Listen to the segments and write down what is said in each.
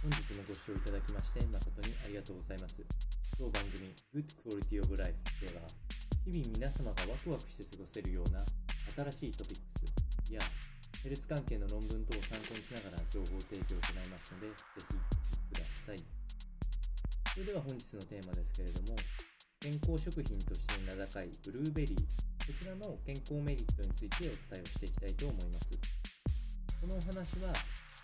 本日もご視聴いただきまして誠にありがとうございます。当番組 Good Quality of Life では日々皆様がワクワクして過ごせるような新しいトピックスやヘルス関係の論文等を参考にしながら情報提供を行いますので、ぜひください。それでは本日のテーマですけれども、健康食品として名高いブルーベリー、こちらの健康メリットについてお伝えをしていきたいと思います。このお話は、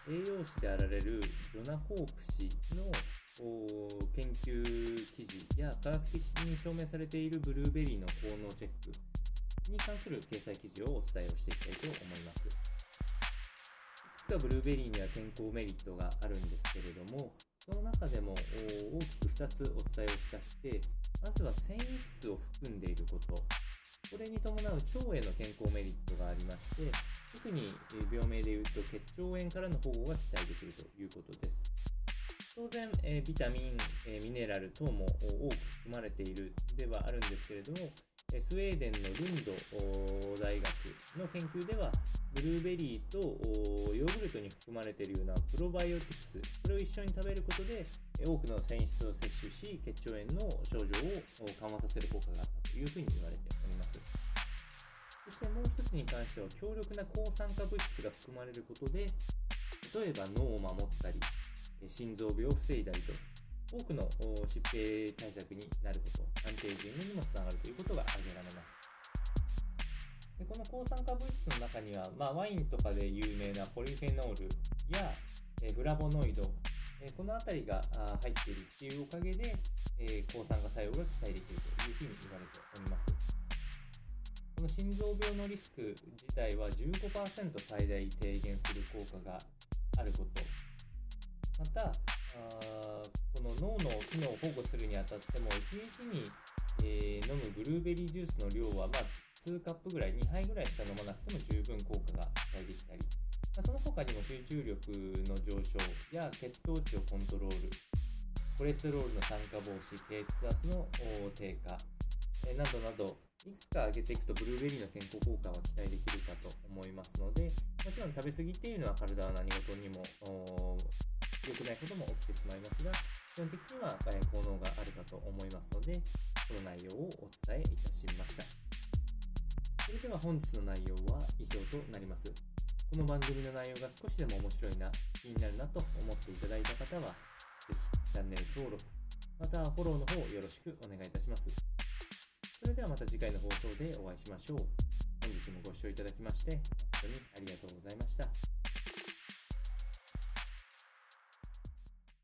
栄養士であられるジョナ・ホープ氏の研究記事や科学的に証明されているブルーベリーの効能チェックに関する掲載記事をお伝えをしていきたいと思います。いくつかブルーベリーには健康メリットがあるんですけれども、その中でも大きく2つお伝えをしたくて、まずは繊維質を含んでいること、これに伴う腸への健康メリットがありまして、特に病名でいうと血腸炎からの保護が期待できるということです。当然、えビタミン、えミネラル等も多く含まれているではあるんですけれども、スウェーデンのルンド大学の研究では、ブルーベリーとヨーグルトに含まれているようなプロバイオティクス、これを一緒に食べることで、多くの繊維質を摂取し、血腸炎の症状を緩和させる効果があったというふうに言われております。そしてもう一つに関しては、強力な抗酸化物質が含まれることで、例えば脳を守ったり、心臓病を防いだりと多くの疾病対策になること、アンチエイジングにもつながるということが挙げられます。でこの抗酸化物質の中には、まあ、ワインとかで有名なポリフェノールや、えフラボノイド、この辺りが入っているっていうおかげで、抗酸化作用が期待できるというふうに言われております。この心臓病のリスク自体は15%最大低減する効果があること、また、この脳の機能を保護するにあたっても1日に、えー、飲むブルーベリージュースの量は、まあ、2カップぐらい2杯ぐらいしか飲まなくても十分効果が期待できたり、まあ、その他にも集中力の上昇や血糖値をコントロールコレステロールの酸化防止血圧の低下、えー、などなどいくつか挙げていくとブルーベリーの健康効果は期待できるかと思いますのでもちろん食べ過ぎっていうのは体は何事にも良くないことも起きてしまいますが、基本的には、え効能があるかと思いますので、この内容をお伝えいたしました。それでは本日の内容は以上となります。この番組の内容が少しでも面白いな、気になるなと思っていただいた方は、ぜひチャンネル登録、またフォローの方よろしくお願いいたします。それではまた次回の放送でお会いしましょう。本日もご視聴いただきまして、本当にありがとうございました。